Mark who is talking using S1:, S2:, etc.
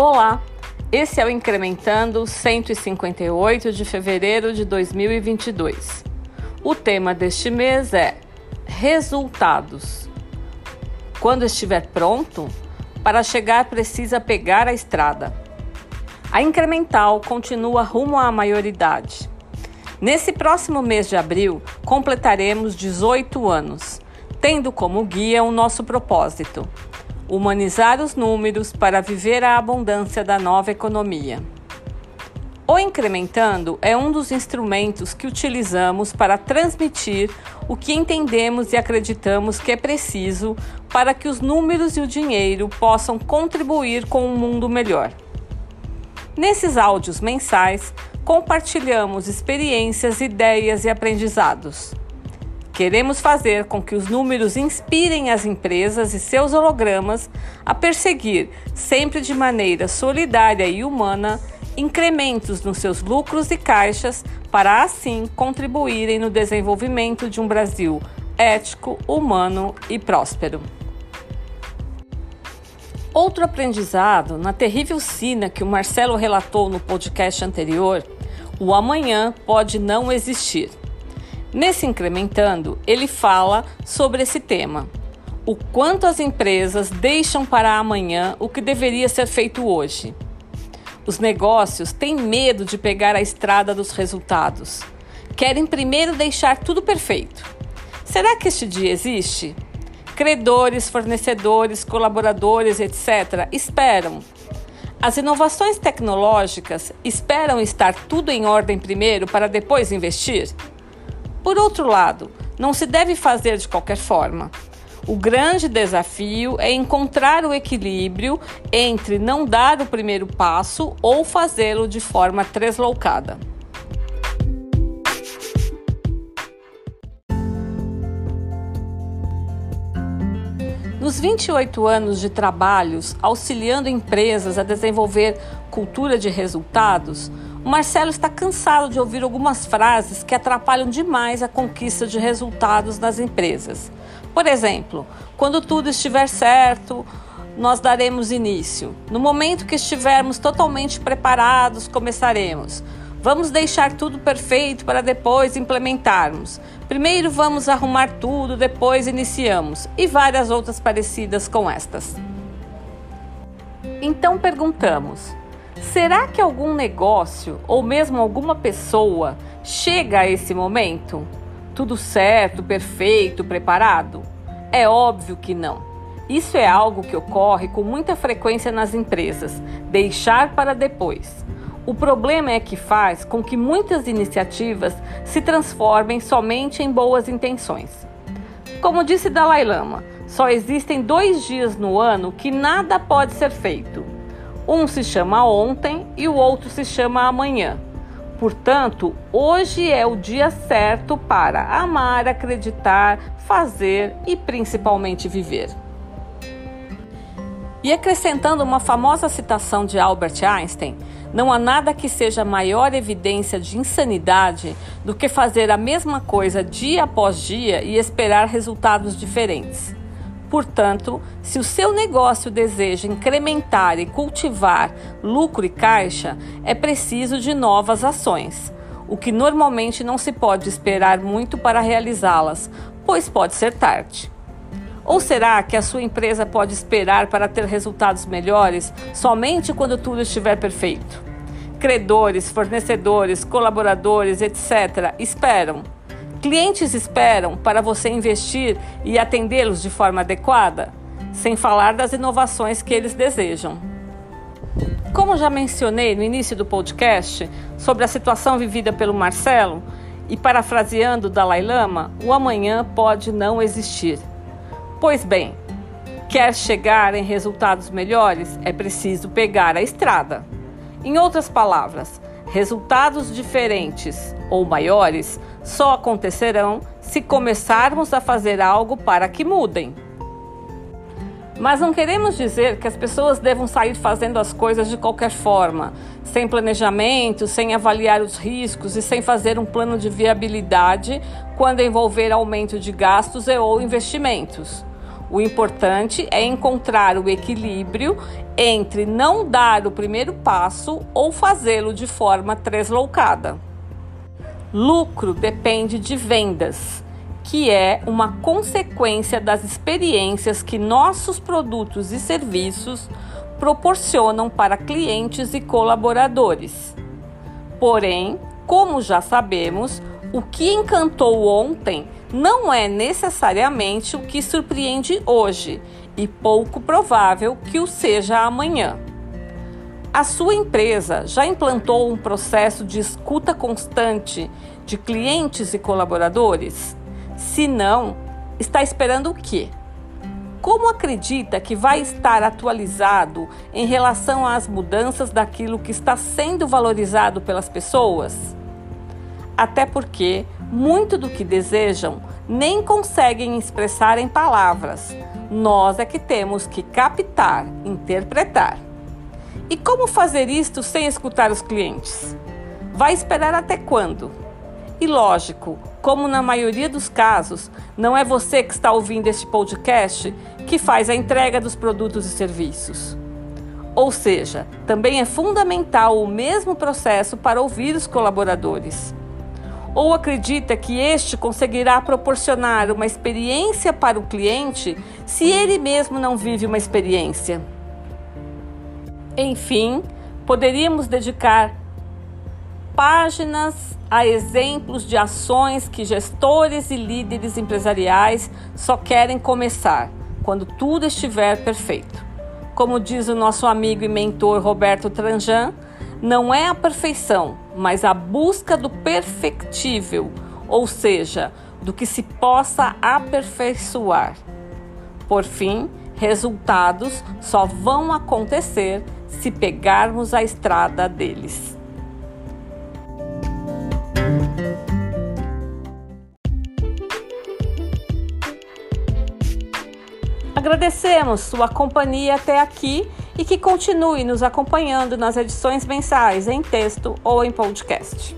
S1: Olá, esse é o Incrementando 158 de fevereiro de 2022. O tema deste mês é Resultados. Quando estiver pronto, para chegar precisa pegar a estrada. A incremental continua rumo à maioridade. Nesse próximo mês de abril, completaremos 18 anos, tendo como guia o nosso propósito humanizar os números para viver a abundância da nova economia. O incrementando é um dos instrumentos que utilizamos para transmitir o que entendemos e acreditamos que é preciso para que os números e o dinheiro possam contribuir com um mundo melhor. Nesses áudios mensais, compartilhamos experiências, ideias e aprendizados. Queremos fazer com que os números inspirem as empresas e seus hologramas a perseguir, sempre de maneira solidária e humana, incrementos nos seus lucros e caixas para assim contribuírem no desenvolvimento de um Brasil ético, humano e próspero. Outro aprendizado na terrível sina que o Marcelo relatou no podcast anterior, o amanhã pode não existir. Nesse Incrementando, ele fala sobre esse tema. O quanto as empresas deixam para amanhã o que deveria ser feito hoje. Os negócios têm medo de pegar a estrada dos resultados. Querem primeiro deixar tudo perfeito. Será que este dia existe? Credores, fornecedores, colaboradores, etc., esperam. As inovações tecnológicas esperam estar tudo em ordem primeiro para depois investir? Por outro lado, não se deve fazer de qualquer forma. O grande desafio é encontrar o equilíbrio entre não dar o primeiro passo ou fazê-lo de forma tresloucada. Nos 28 anos de trabalhos auxiliando empresas a desenvolver cultura de resultados, o Marcelo está cansado de ouvir algumas frases que atrapalham demais a conquista de resultados nas empresas. Por exemplo, quando tudo estiver certo, nós daremos início. No momento que estivermos totalmente preparados, começaremos. Vamos deixar tudo perfeito para depois implementarmos. Primeiro vamos arrumar tudo, depois iniciamos. E várias outras parecidas com estas. Então perguntamos: Será que algum negócio ou mesmo alguma pessoa chega a esse momento? Tudo certo, perfeito, preparado? É óbvio que não. Isso é algo que ocorre com muita frequência nas empresas, deixar para depois. O problema é que faz com que muitas iniciativas se transformem somente em boas intenções. Como disse Dalai Lama, só existem dois dias no ano que nada pode ser feito um se chama ontem e o outro se chama amanhã. Portanto, hoje é o dia certo para amar, acreditar, fazer e principalmente viver. E acrescentando uma famosa citação de Albert Einstein, não há nada que seja maior evidência de insanidade do que fazer a mesma coisa dia após dia e esperar resultados diferentes. Portanto, se o seu negócio deseja incrementar e cultivar lucro e caixa, é preciso de novas ações, o que normalmente não se pode esperar muito para realizá-las, pois pode ser tarde. Ou será que a sua empresa pode esperar para ter resultados melhores somente quando tudo estiver perfeito? Credores, fornecedores, colaboradores, etc., esperam Clientes esperam para você investir e atendê-los de forma adequada, sem falar das inovações que eles desejam. Como já mencionei no início do podcast sobre a situação vivida pelo Marcelo, e parafraseando Dalai Lama, o amanhã pode não existir. Pois bem, quer chegar em resultados melhores, é preciso pegar a estrada. Em outras palavras, resultados diferentes ou maiores só acontecerão se começarmos a fazer algo para que mudem. Mas não queremos dizer que as pessoas devam sair fazendo as coisas de qualquer forma, sem planejamento, sem avaliar os riscos e sem fazer um plano de viabilidade quando envolver aumento de gastos e ou investimentos. O importante é encontrar o equilíbrio entre não dar o primeiro passo ou fazê-lo de forma tresloucada. Lucro depende de vendas, que é uma consequência das experiências que nossos produtos e serviços proporcionam para clientes e colaboradores. Porém, como já sabemos, o que encantou ontem não é necessariamente o que surpreende hoje e pouco provável que o seja amanhã. A sua empresa já implantou um processo de escuta constante de clientes e colaboradores? Se não, está esperando o quê? Como acredita que vai estar atualizado em relação às mudanças daquilo que está sendo valorizado pelas pessoas? até porque muito do que desejam nem conseguem expressar em palavras. Nós é que temos que captar, interpretar. E como fazer isto sem escutar os clientes? Vai esperar até quando? E lógico, como na maioria dos casos, não é você que está ouvindo este podcast que faz a entrega dos produtos e serviços. Ou seja, também é fundamental o mesmo processo para ouvir os colaboradores ou acredita que este conseguirá proporcionar uma experiência para o cliente se ele mesmo não vive uma experiência? Enfim, poderíamos dedicar páginas a exemplos de ações que gestores e líderes empresariais só querem começar quando tudo estiver perfeito. Como diz o nosso amigo e mentor Roberto Tranjan, não é a perfeição, mas a busca do perfectível, ou seja, do que se possa aperfeiçoar. Por fim, resultados só vão acontecer se pegarmos a estrada deles. Agradecemos sua companhia até aqui e que continue nos acompanhando nas edições mensais em texto ou em podcast.